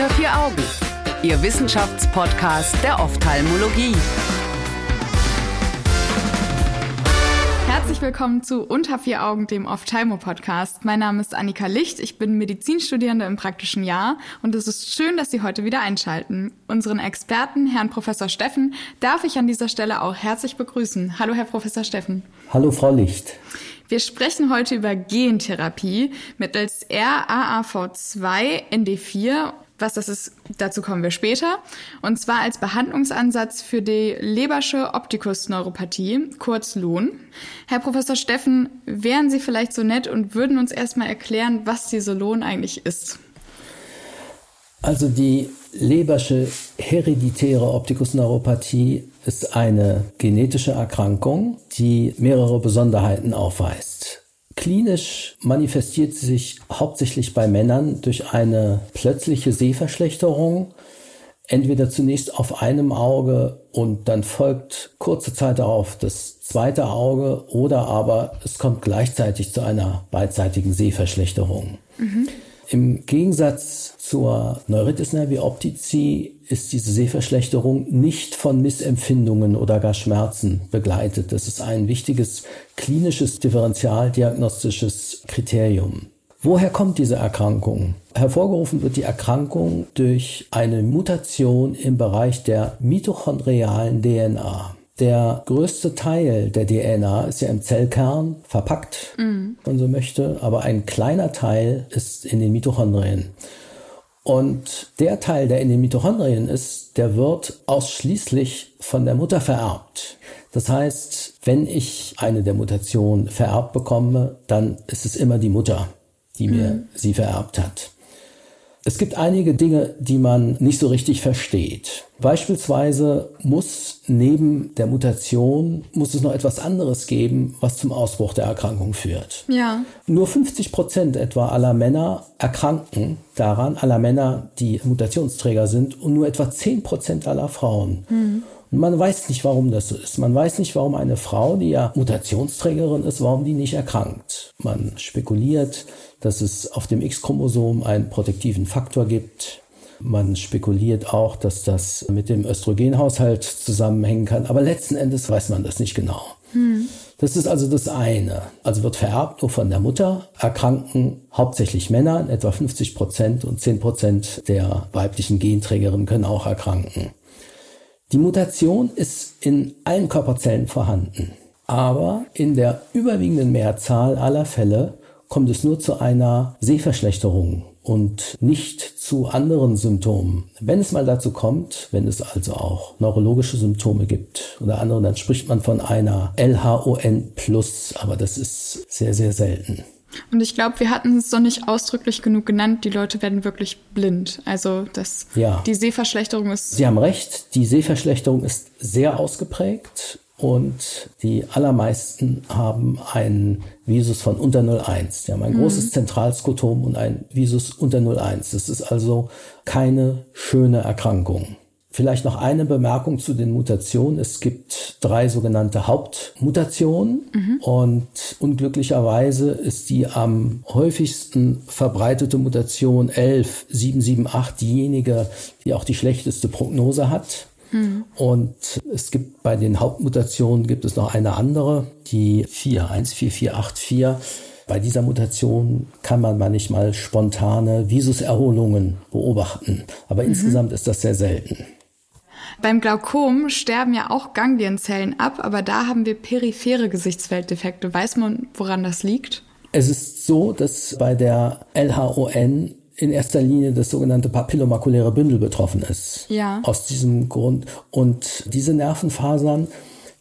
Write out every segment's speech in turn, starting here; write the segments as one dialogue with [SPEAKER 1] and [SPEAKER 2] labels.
[SPEAKER 1] Unter vier Augen, Ihr Wissenschaftspodcast der Ophthalmologie.
[SPEAKER 2] Herzlich willkommen zu Unter vier Augen, dem Ophthalmo-Podcast. Mein Name ist Annika Licht, ich bin Medizinstudierende im praktischen Jahr und es ist schön, dass Sie heute wieder einschalten. Unseren Experten, Herrn Professor Steffen, darf ich an dieser Stelle auch herzlich begrüßen. Hallo, Herr Professor Steffen.
[SPEAKER 3] Hallo, Frau Licht.
[SPEAKER 2] Wir sprechen heute über Gentherapie mittels RAAV2 ND4 was das ist, dazu kommen wir später. Und zwar als Behandlungsansatz für die Lebersche Optikusneuropathie, kurz LOHN. Herr Professor Steffen, wären Sie vielleicht so nett und würden uns erstmal erklären, was diese LOHN eigentlich ist?
[SPEAKER 3] Also die Lebersche hereditäre Optikusneuropathie ist eine genetische Erkrankung, die mehrere Besonderheiten aufweist. Klinisch manifestiert sie sich hauptsächlich bei Männern durch eine plötzliche Sehverschlechterung, entweder zunächst auf einem Auge und dann folgt kurze Zeit darauf das zweite Auge oder aber es kommt gleichzeitig zu einer beidseitigen Sehverschlechterung. Mhm. Im Gegensatz zur Neuritis nervi optici ist diese Sehverschlechterung nicht von Missempfindungen oder gar Schmerzen begleitet. Das ist ein wichtiges klinisches differentialdiagnostisches Kriterium. Woher kommt diese Erkrankung? Hervorgerufen wird die Erkrankung durch eine Mutation im Bereich der mitochondrialen DNA. Der größte Teil der DNA ist ja im Zellkern verpackt, mhm. wenn man so möchte, aber ein kleiner Teil ist in den Mitochondrien. Und der Teil, der in den Mitochondrien ist, der wird ausschließlich von der Mutter vererbt. Das heißt, wenn ich eine der Mutationen vererbt bekomme, dann ist es immer die Mutter, die mir mhm. sie vererbt hat. Es gibt einige Dinge, die man nicht so richtig versteht. Beispielsweise muss neben der Mutation, muss es noch etwas anderes geben, was zum Ausbruch der Erkrankung führt.
[SPEAKER 2] Ja.
[SPEAKER 3] Nur 50 Prozent etwa aller Männer erkranken daran, aller Männer, die Mutationsträger sind, und nur etwa 10 Prozent aller Frauen. Mhm. Und man weiß nicht, warum das so ist. Man weiß nicht, warum eine Frau, die ja Mutationsträgerin ist, warum die nicht erkrankt. Man spekuliert, dass es auf dem X-Chromosom einen protektiven Faktor gibt. Man spekuliert auch, dass das mit dem Östrogenhaushalt zusammenhängen kann. Aber letzten Endes weiß man das nicht genau. Hm. Das ist also das eine. Also wird vererbt nur von der Mutter, erkranken hauptsächlich Männer, etwa 50 Prozent und 10 Prozent der weiblichen Genträgerinnen können auch erkranken. Die Mutation ist in allen Körperzellen vorhanden, aber in der überwiegenden Mehrzahl aller Fälle kommt es nur zu einer Sehverschlechterung und nicht zu anderen Symptomen. Wenn es mal dazu kommt, wenn es also auch neurologische Symptome gibt oder andere, dann spricht man von einer LHON aber das ist sehr, sehr selten.
[SPEAKER 2] Und ich glaube, wir hatten es doch nicht ausdrücklich genug genannt. Die Leute werden wirklich blind. Also das,
[SPEAKER 3] ja.
[SPEAKER 2] die Sehverschlechterung ist.
[SPEAKER 3] Sie haben recht. Die Sehverschlechterung ist sehr ausgeprägt und die allermeisten haben einen Visus von unter 0,1. Die haben ein mhm. großes Zentralskotom und ein Visus unter 0,1. Das ist also keine schöne Erkrankung. Vielleicht noch eine Bemerkung zu den Mutationen. Es gibt drei sogenannte Hauptmutationen mhm. und unglücklicherweise ist die am häufigsten verbreitete Mutation 11778 diejenige, die auch die schlechteste Prognose hat. Mhm. Und es gibt bei den Hauptmutationen gibt es noch eine andere, die 414484. Bei dieser Mutation kann man manchmal spontane Visuserholungen beobachten, aber mhm. insgesamt ist das sehr selten.
[SPEAKER 2] Beim Glaukom sterben ja auch Ganglienzellen ab, aber da haben wir periphere Gesichtsfelddefekte. Weiß man, woran das liegt?
[SPEAKER 3] Es ist so, dass bei der LHON in erster Linie das sogenannte papillomakuläre Bündel betroffen ist.
[SPEAKER 2] Ja.
[SPEAKER 3] Aus diesem Grund. Und diese Nervenfasern,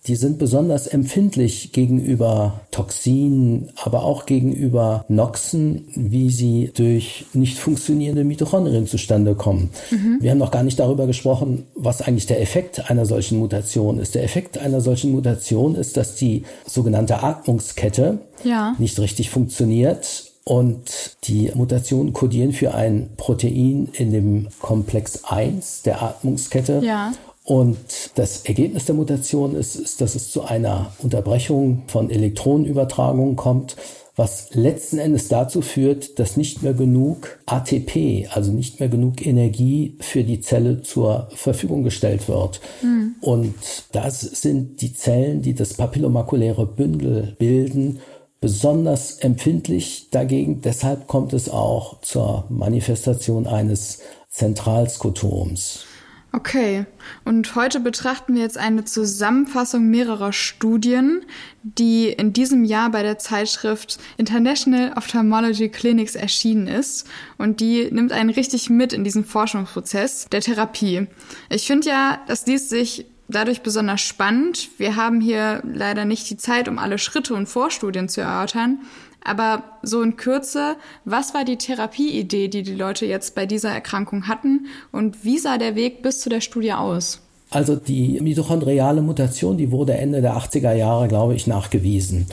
[SPEAKER 3] die sind besonders empfindlich gegenüber Toxinen, aber auch gegenüber Noxen, wie sie durch nicht funktionierende Mitochondrien zustande kommen. Mhm. Wir haben noch gar nicht darüber gesprochen, was eigentlich der Effekt einer solchen Mutation ist. Der Effekt einer solchen Mutation ist, dass die sogenannte Atmungskette
[SPEAKER 2] ja.
[SPEAKER 3] nicht richtig funktioniert und die Mutationen kodieren für ein Protein in dem Komplex 1 der Atmungskette.
[SPEAKER 2] Ja.
[SPEAKER 3] Und das Ergebnis der Mutation ist, ist, dass es zu einer Unterbrechung von Elektronenübertragungen kommt, was letzten Endes dazu führt, dass nicht mehr genug ATP, also nicht mehr genug Energie für die Zelle zur Verfügung gestellt wird. Mhm. Und das sind die Zellen, die das papillomakuläre Bündel bilden, besonders empfindlich dagegen. Deshalb kommt es auch zur Manifestation eines Zentralskotoms.
[SPEAKER 2] Okay, und heute betrachten wir jetzt eine Zusammenfassung mehrerer Studien, die in diesem Jahr bei der Zeitschrift International Ophthalmology Clinics erschienen ist. Und die nimmt einen richtig mit in diesen Forschungsprozess der Therapie. Ich finde ja, das liest sich dadurch besonders spannend. Wir haben hier leider nicht die Zeit, um alle Schritte und Vorstudien zu erörtern. Aber so in Kürze, was war die Therapieidee, die die Leute jetzt bei dieser Erkrankung hatten und wie sah der Weg bis zu der Studie aus?
[SPEAKER 3] Also die mitochondriale Mutation, die wurde Ende der 80er Jahre, glaube ich, nachgewiesen.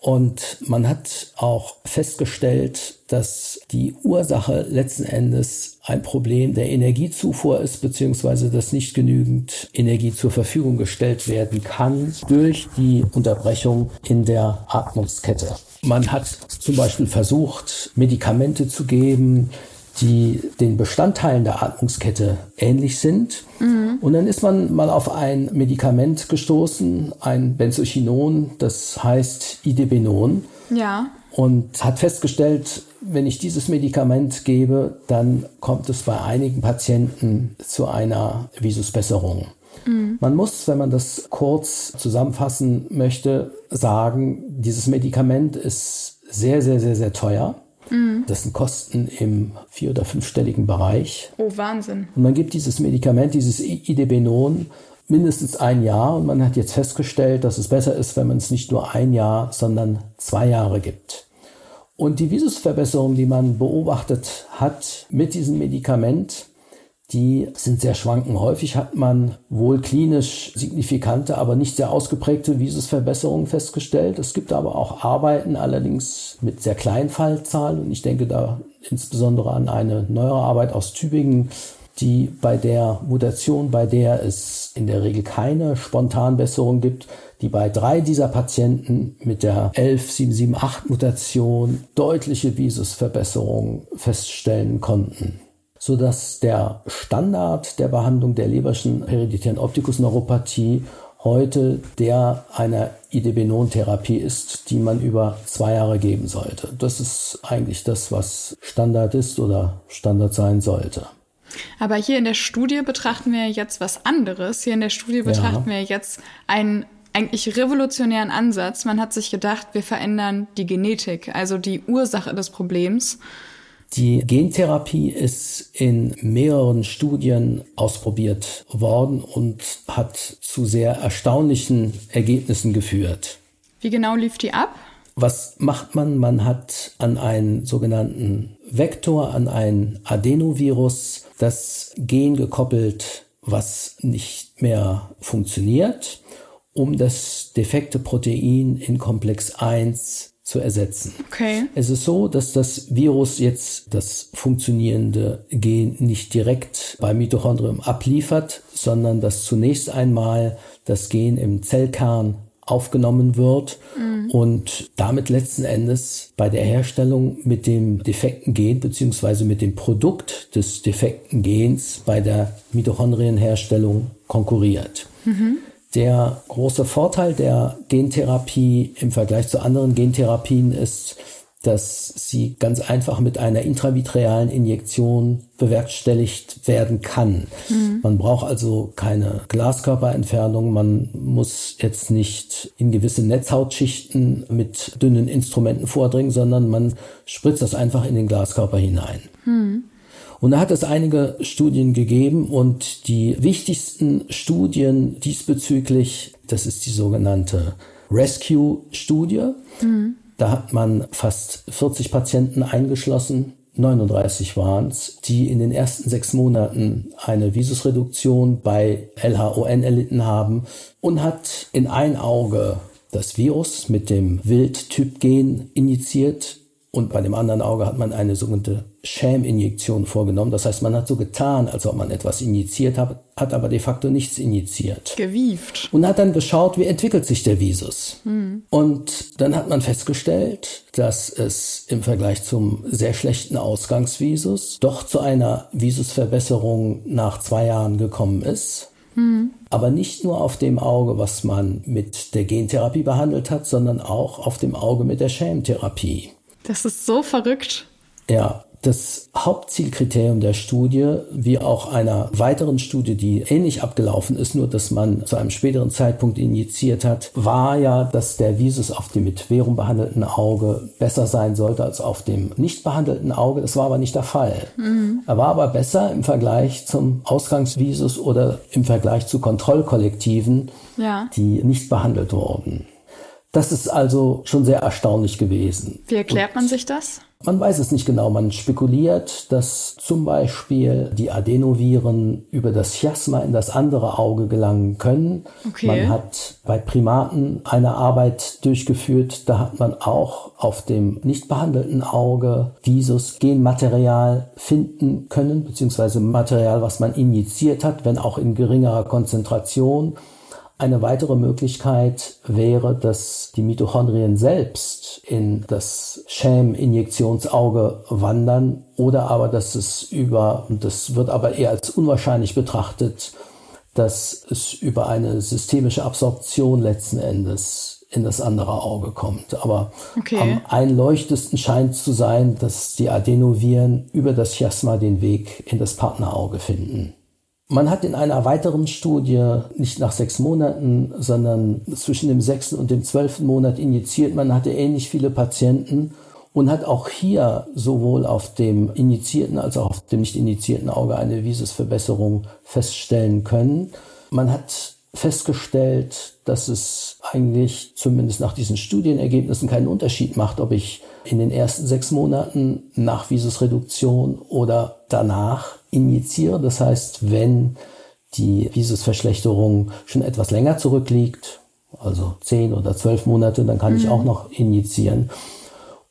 [SPEAKER 3] Und man hat auch festgestellt, dass die Ursache letzten Endes ein Problem der Energiezufuhr ist, beziehungsweise dass nicht genügend Energie zur Verfügung gestellt werden kann durch die Unterbrechung in der Atmungskette. Man hat zum Beispiel versucht, Medikamente zu geben, die den Bestandteilen der Atmungskette ähnlich sind. Mhm. Und dann ist man mal auf ein Medikament gestoßen, ein Benzochinon, das heißt Idebenon.
[SPEAKER 2] Ja.
[SPEAKER 3] Und hat festgestellt, wenn ich dieses Medikament gebe, dann kommt es bei einigen Patienten zu einer Visusbesserung. Mhm. Man muss, wenn man das kurz zusammenfassen möchte, sagen, dieses Medikament ist sehr, sehr, sehr, sehr teuer. Mhm. Das sind Kosten im vier- oder fünfstelligen Bereich.
[SPEAKER 2] Oh, Wahnsinn.
[SPEAKER 3] Und man gibt dieses Medikament, dieses Idebenon, mindestens ein Jahr. Und man hat jetzt festgestellt, dass es besser ist, wenn man es nicht nur ein Jahr, sondern zwei Jahre gibt. Und die Visusverbesserung, die man beobachtet hat mit diesem Medikament, die sind sehr schwanken. Häufig hat man wohl klinisch signifikante, aber nicht sehr ausgeprägte Visusverbesserungen festgestellt. Es gibt aber auch Arbeiten, allerdings mit sehr kleinen Fallzahlen. Und ich denke da insbesondere an eine neuere Arbeit aus Tübingen, die bei der Mutation, bei der es in der Regel keine Spontanbesserung gibt, die bei drei dieser Patienten mit der 11778 Mutation deutliche Visusverbesserungen feststellen konnten so dass der Standard der Behandlung der leberschen hereditären Optikusneuropathie heute der einer Idebenon-Therapie ist, die man über zwei Jahre geben sollte. Das ist eigentlich das, was Standard ist oder Standard sein sollte.
[SPEAKER 2] Aber hier in der Studie betrachten wir jetzt was anderes. Hier in der Studie betrachten ja. wir jetzt einen eigentlich revolutionären Ansatz. Man hat sich gedacht, wir verändern die Genetik, also die Ursache des Problems.
[SPEAKER 3] Die Gentherapie ist in mehreren Studien ausprobiert worden und hat zu sehr erstaunlichen Ergebnissen geführt.
[SPEAKER 2] Wie genau lief die ab?
[SPEAKER 3] Was macht man? Man hat an einen sogenannten Vektor, an ein Adenovirus, das Gen gekoppelt, was nicht mehr funktioniert, um das defekte Protein in Komplex 1 zu ersetzen.
[SPEAKER 2] Okay.
[SPEAKER 3] Es ist so, dass das Virus jetzt das funktionierende Gen nicht direkt beim Mitochondrium abliefert, sondern dass zunächst einmal das Gen im Zellkern aufgenommen wird mhm. und damit letzten Endes bei der Herstellung mit dem defekten Gen beziehungsweise mit dem Produkt des defekten Gens bei der Mitochondrienherstellung konkurriert. Mhm. Der große Vorteil der Gentherapie im Vergleich zu anderen Gentherapien ist, dass sie ganz einfach mit einer intravitrealen Injektion bewerkstelligt werden kann. Mhm. Man braucht also keine Glaskörperentfernung, man muss jetzt nicht in gewisse Netzhautschichten mit dünnen Instrumenten vordringen, sondern man spritzt das einfach in den Glaskörper hinein. Mhm. Und da hat es einige Studien gegeben und die wichtigsten Studien diesbezüglich, das ist die sogenannte Rescue-Studie. Mhm. Da hat man fast 40 Patienten eingeschlossen, 39 waren es, die in den ersten sechs Monaten eine Visusreduktion bei LHON erlitten haben und hat in ein Auge das Virus mit dem Wildtyp-Gen injiziert und bei dem anderen Auge hat man eine sogenannte Sham-Injektion vorgenommen. Das heißt, man hat so getan, als ob man etwas injiziert hat, hat aber de facto nichts injiziert.
[SPEAKER 2] Gewieft.
[SPEAKER 3] Und hat dann geschaut, wie entwickelt sich der Visus. Hm. Und dann hat man festgestellt, dass es im Vergleich zum sehr schlechten Ausgangsvisus doch zu einer Visusverbesserung nach zwei Jahren gekommen ist. Hm. Aber nicht nur auf dem Auge, was man mit der Gentherapie behandelt hat, sondern auch auf dem Auge mit der Sham-Therapie.
[SPEAKER 2] Das ist so verrückt.
[SPEAKER 3] Ja, das Hauptzielkriterium der Studie, wie auch einer weiteren Studie, die ähnlich abgelaufen ist, nur dass man zu einem späteren Zeitpunkt injiziert hat, war ja, dass der Visus auf dem mit Verum behandelten Auge besser sein sollte als auf dem nicht behandelten Auge. Das war aber nicht der Fall. Mhm. Er war aber besser im Vergleich zum Ausgangsvisus oder im Vergleich zu Kontrollkollektiven, ja. die nicht behandelt wurden. Das ist also schon sehr erstaunlich gewesen.
[SPEAKER 2] Wie erklärt Und man sich das?
[SPEAKER 3] Man weiß es nicht genau. Man spekuliert, dass zum Beispiel die Adenoviren über das Chiasma in das andere Auge gelangen können. Okay. Man hat bei Primaten eine Arbeit durchgeführt. Da hat man auch auf dem nicht behandelten Auge Visus Genmaterial finden können, beziehungsweise Material, was man injiziert hat, wenn auch in geringerer Konzentration. Eine weitere Möglichkeit wäre, dass die Mitochondrien selbst in das Sham-Injektionsauge wandern oder aber, dass es über, und das wird aber eher als unwahrscheinlich betrachtet, dass es über eine systemische Absorption letzten Endes in das andere Auge kommt. Aber okay. am einleuchtesten scheint zu sein, dass die Adenoviren über das Chiasma den Weg in das Partnerauge finden. Man hat in einer weiteren Studie nicht nach sechs Monaten, sondern zwischen dem sechsten und dem zwölften Monat injiziert. Man hatte ähnlich viele Patienten und hat auch hier sowohl auf dem injizierten als auch auf dem nicht injizierten Auge eine Visusverbesserung feststellen können. Man hat festgestellt, dass es eigentlich zumindest nach diesen Studienergebnissen keinen Unterschied macht, ob ich in den ersten sechs Monaten nach Visusreduktion oder danach injiziere. Das heißt, wenn die Visusverschlechterung schon etwas länger zurückliegt, also zehn oder zwölf Monate, dann kann mhm. ich auch noch injizieren.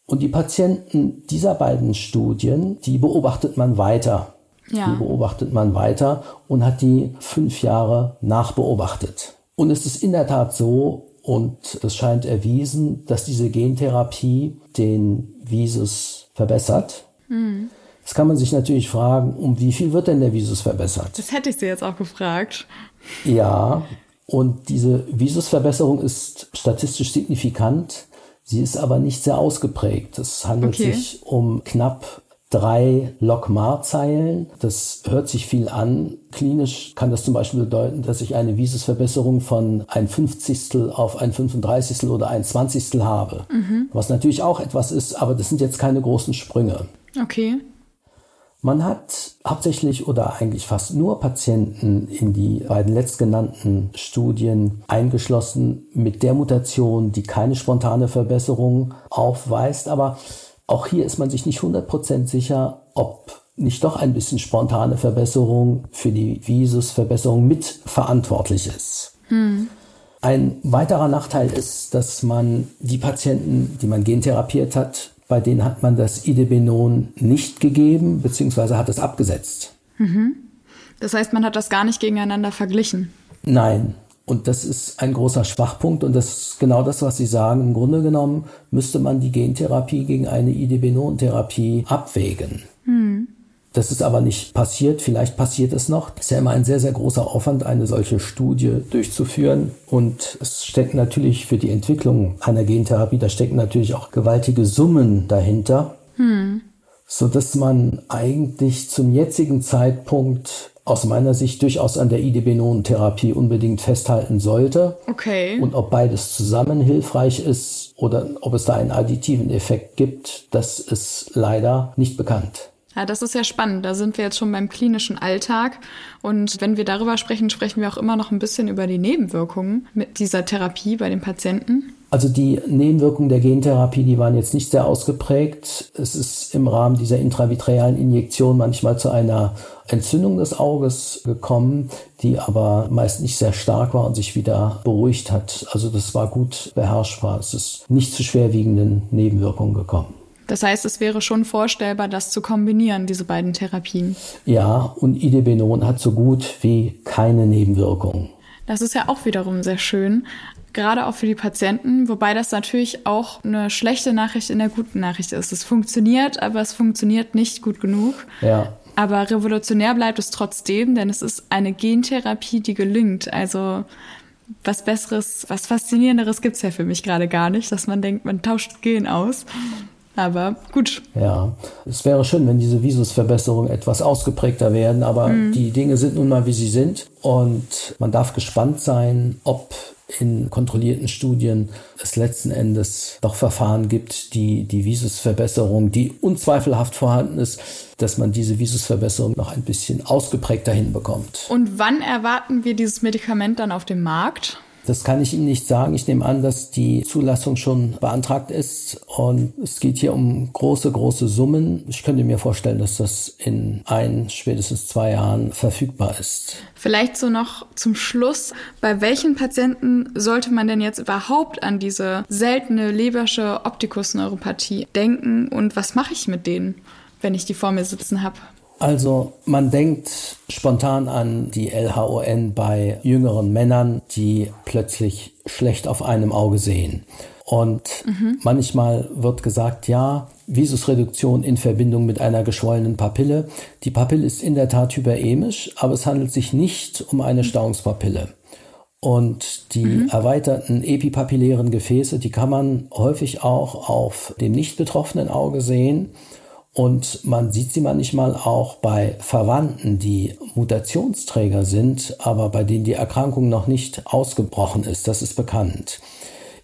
[SPEAKER 3] Und die Patienten dieser beiden Studien, die beobachtet man weiter. Ja. Die beobachtet man weiter und hat die fünf Jahre nachbeobachtet. Und es ist in der Tat so, und es scheint erwiesen, dass diese Gentherapie den Visus verbessert. Mhm. Jetzt kann man sich natürlich fragen, um wie viel wird denn der Visus verbessert?
[SPEAKER 2] Das hätte ich Sie jetzt auch gefragt.
[SPEAKER 3] Ja, und diese Visusverbesserung ist statistisch signifikant. Sie ist aber nicht sehr ausgeprägt. Es handelt okay. sich um knapp drei Logmar-Zeilen. Das hört sich viel an. Klinisch kann das zum Beispiel bedeuten, dass ich eine Visusverbesserung von ein Fünfzigstel auf ein Fünfunddreißigstel oder ein Zwanzigstel habe. Mhm. Was natürlich auch etwas ist, aber das sind jetzt keine großen Sprünge.
[SPEAKER 2] Okay.
[SPEAKER 3] Man hat hauptsächlich oder eigentlich fast nur Patienten in die beiden letztgenannten Studien eingeschlossen mit der Mutation, die keine spontane Verbesserung aufweist. Aber auch hier ist man sich nicht 100% sicher, ob nicht doch ein bisschen spontane Verbesserung für die Visusverbesserung mit verantwortlich ist. Hm. Ein weiterer Nachteil ist, dass man die Patienten, die man gentherapiert hat, bei denen hat man das Idebenon nicht gegeben, beziehungsweise hat es abgesetzt. Mhm.
[SPEAKER 2] Das heißt, man hat das gar nicht gegeneinander verglichen.
[SPEAKER 3] Nein. Und das ist ein großer Schwachpunkt und das ist genau das, was Sie sagen. Im Grunde genommen müsste man die Gentherapie gegen eine Idebenon-Therapie abwägen. Mhm. Das ist aber nicht passiert. Vielleicht passiert es noch. Es ist ja immer ein sehr, sehr großer Aufwand, eine solche Studie durchzuführen. Und es steckt natürlich für die Entwicklung einer Gentherapie, da stecken natürlich auch gewaltige Summen dahinter. Hm. So dass man eigentlich zum jetzigen Zeitpunkt aus meiner Sicht durchaus an der IDB-Therapie unbedingt festhalten sollte.
[SPEAKER 2] Okay.
[SPEAKER 3] Und ob beides zusammen hilfreich ist oder ob es da einen additiven Effekt gibt, das ist leider nicht bekannt.
[SPEAKER 2] Ja, das ist ja spannend. Da sind wir jetzt schon beim klinischen Alltag. Und wenn wir darüber sprechen, sprechen wir auch immer noch ein bisschen über die Nebenwirkungen mit dieser Therapie bei den Patienten.
[SPEAKER 3] Also die Nebenwirkungen der Gentherapie, die waren jetzt nicht sehr ausgeprägt. Es ist im Rahmen dieser intravitrealen Injektion manchmal zu einer Entzündung des Auges gekommen, die aber meist nicht sehr stark war und sich wieder beruhigt hat. Also das war gut beherrschbar. Es ist nicht zu schwerwiegenden Nebenwirkungen gekommen.
[SPEAKER 2] Das heißt, es wäre schon vorstellbar, das zu kombinieren, diese beiden Therapien.
[SPEAKER 3] Ja, und Idebenon hat so gut wie keine Nebenwirkungen.
[SPEAKER 2] Das ist ja auch wiederum sehr schön, gerade auch für die Patienten, wobei das natürlich auch eine schlechte Nachricht in der guten Nachricht ist. Es funktioniert, aber es funktioniert nicht gut genug.
[SPEAKER 3] Ja.
[SPEAKER 2] Aber revolutionär bleibt es trotzdem, denn es ist eine Gentherapie, die gelingt. Also was Besseres, was Faszinierenderes gibt's ja für mich gerade gar nicht, dass man denkt, man tauscht Gen aus. Aber gut.
[SPEAKER 3] Ja, es wäre schön, wenn diese Visusverbesserungen etwas ausgeprägter werden, aber mhm. die Dinge sind nun mal, wie sie sind. Und man darf gespannt sein, ob in kontrollierten Studien es letzten Endes doch Verfahren gibt, die die Visusverbesserung, die unzweifelhaft vorhanden ist, dass man diese Visusverbesserung noch ein bisschen ausgeprägter hinbekommt.
[SPEAKER 2] Und wann erwarten wir dieses Medikament dann auf dem Markt?
[SPEAKER 3] Das kann ich Ihnen nicht sagen. Ich nehme an, dass die Zulassung schon beantragt ist und es geht hier um große, große Summen. Ich könnte mir vorstellen, dass das in ein, spätestens zwei Jahren verfügbar ist.
[SPEAKER 2] Vielleicht so noch zum Schluss. Bei welchen Patienten sollte man denn jetzt überhaupt an diese seltene Lebersche Optikusneuropathie denken und was mache ich mit denen, wenn ich die vor mir sitzen habe?
[SPEAKER 3] Also man denkt spontan an die LHON bei jüngeren Männern, die plötzlich schlecht auf einem Auge sehen. Und mhm. manchmal wird gesagt, ja, Visusreduktion in Verbindung mit einer geschwollenen Papille. Die Papille ist in der Tat hyperemisch, aber es handelt sich nicht um eine Stauungspapille. Und die mhm. erweiterten epipapillären Gefäße, die kann man häufig auch auf dem nicht betroffenen Auge sehen. Und man sieht sie manchmal auch bei Verwandten, die Mutationsträger sind, aber bei denen die Erkrankung noch nicht ausgebrochen ist. Das ist bekannt.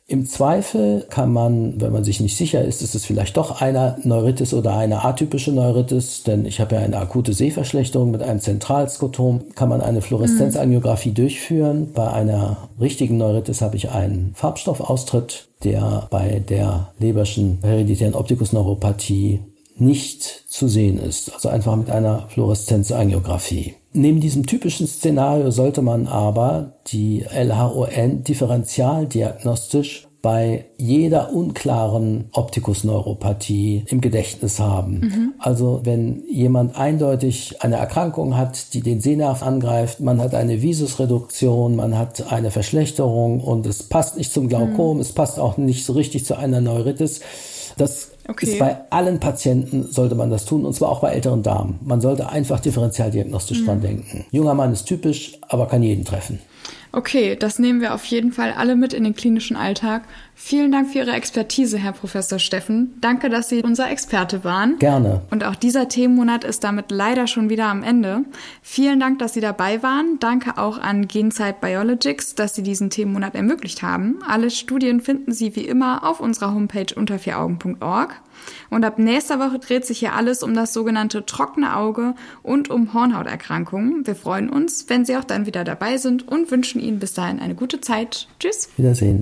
[SPEAKER 3] Im Zweifel kann man, wenn man sich nicht sicher ist, ist es vielleicht doch eine Neuritis oder eine atypische Neuritis, denn ich habe ja eine akute Sehverschlechterung mit einem Zentralskotom, kann man eine Fluoreszenzangiografie mhm. durchführen. Bei einer richtigen Neuritis habe ich einen Farbstoffaustritt, der bei der Leberschen hereditären Optikusneuropathie nicht zu sehen ist, also einfach mit einer Fluoreszenzangiographie. Neben diesem typischen Szenario sollte man aber die LHON differentialdiagnostisch bei jeder unklaren Optikusneuropathie im Gedächtnis haben. Mhm. Also wenn jemand eindeutig eine Erkrankung hat, die den Sehnerv angreift, man hat eine Visusreduktion, man hat eine Verschlechterung und es passt nicht zum Glaukom, mhm. es passt auch nicht so richtig zu einer Neuritis, das okay. ist bei allen Patienten sollte man das tun und zwar auch bei älteren Damen. Man sollte einfach differenzialdiagnostisch mhm. dran denken. Junger Mann ist typisch, aber kann jeden treffen.
[SPEAKER 2] Okay, das nehmen wir auf jeden Fall alle mit in den klinischen Alltag. Vielen Dank für Ihre Expertise, Herr Professor Steffen. Danke, dass Sie unser Experte waren.
[SPEAKER 3] Gerne.
[SPEAKER 2] Und auch dieser Themenmonat ist damit leider schon wieder am Ende. Vielen Dank, dass Sie dabei waren. Danke auch an Genzeit Biologics, dass Sie diesen Themenmonat ermöglicht haben. Alle Studien finden Sie wie immer auf unserer Homepage unter vieraugen.org. Und ab nächster Woche dreht sich hier alles um das sogenannte trockene Auge und um Hornhauterkrankungen. Wir freuen uns, wenn Sie auch dann wieder dabei sind und wünschen Ihnen bis dahin eine gute Zeit. Tschüss.
[SPEAKER 3] Wiedersehen.